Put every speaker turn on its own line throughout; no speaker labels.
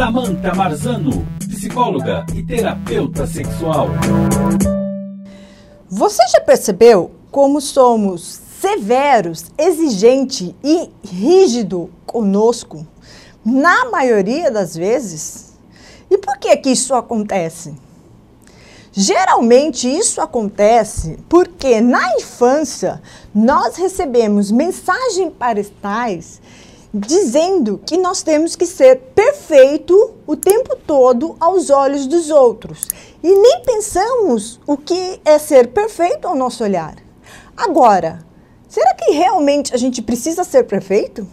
Samantha Marzano, psicóloga e terapeuta sexual.
Você já percebeu como somos severos, exigente e rígido conosco na maioria das vezes? E por que que isso acontece? Geralmente isso acontece porque na infância nós recebemos mensagens parentais dizendo que nós temos que ser perfeito o tempo todo aos olhos dos outros. E nem pensamos o que é ser perfeito ao nosso olhar. Agora, será que realmente a gente precisa ser perfeito?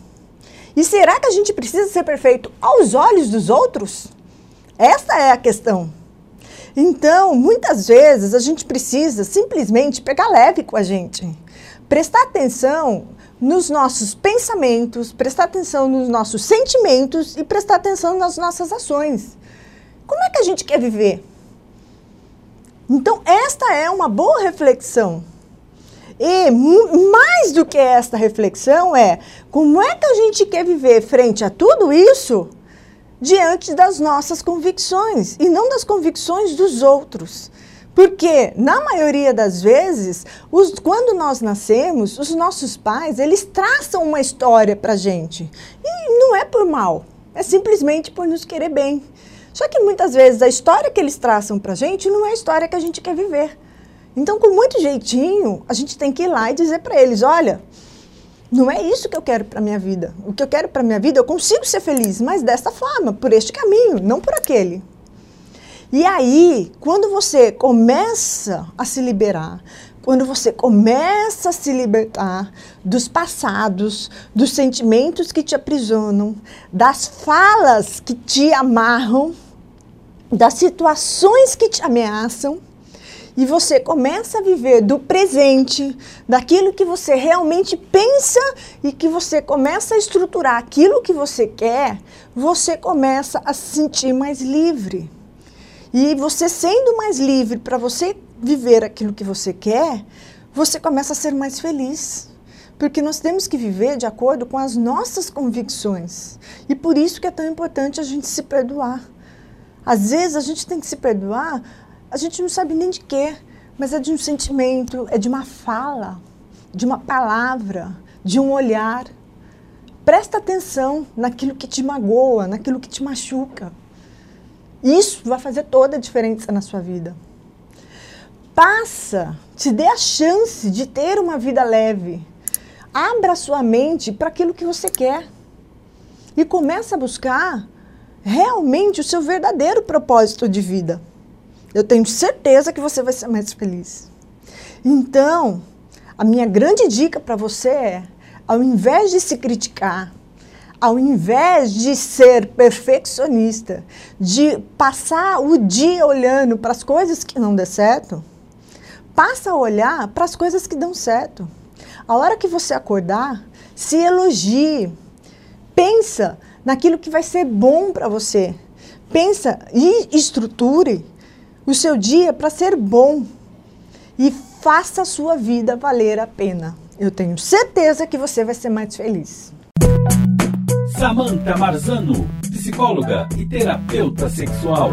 E será que a gente precisa ser perfeito aos olhos dos outros? Essa é a questão. Então, muitas vezes a gente precisa simplesmente pegar leve com a gente, prestar atenção nos nossos pensamentos, prestar atenção nos nossos sentimentos e prestar atenção nas nossas ações. Como é que a gente quer viver? Então, esta é uma boa reflexão. E mais do que esta reflexão é como é que a gente quer viver frente a tudo isso diante das nossas convicções e não das convicções dos outros. Porque, na maioria das vezes, os, quando nós nascemos, os nossos pais, eles traçam uma história para gente. E não é por mal, é simplesmente por nos querer bem. Só que muitas vezes a história que eles traçam para gente não é a história que a gente quer viver. Então, com muito jeitinho, a gente tem que ir lá e dizer para eles: olha, não é isso que eu quero para minha vida. O que eu quero para minha vida, eu consigo ser feliz, mas dessa forma, por este caminho, não por aquele. E aí, quando você começa a se liberar, quando você começa a se libertar dos passados, dos sentimentos que te aprisionam, das falas que te amarram, das situações que te ameaçam, e você começa a viver do presente, daquilo que você realmente pensa e que você começa a estruturar aquilo que você quer, você começa a se sentir mais livre. E você sendo mais livre para você viver aquilo que você quer, você começa a ser mais feliz. Porque nós temos que viver de acordo com as nossas convicções. E por isso que é tão importante a gente se perdoar. Às vezes a gente tem que se perdoar a gente não sabe nem de quê, mas é de um sentimento, é de uma fala, de uma palavra, de um olhar. Presta atenção naquilo que te magoa, naquilo que te machuca. Isso vai fazer toda a diferença na sua vida. Passa, te dê a chance de ter uma vida leve. Abra sua mente para aquilo que você quer. E comece a buscar realmente o seu verdadeiro propósito de vida. Eu tenho certeza que você vai ser mais feliz. Então, a minha grande dica para você é: ao invés de se criticar, ao invés de ser perfeccionista, de passar o dia olhando para as coisas que não dão certo, passa a olhar para as coisas que dão certo. A hora que você acordar, se elogie. Pensa naquilo que vai ser bom para você. Pensa e estruture o seu dia para ser bom e faça a sua vida valer a pena. Eu tenho certeza que você vai ser mais feliz.
Samantha Marzano, psicóloga e terapeuta sexual.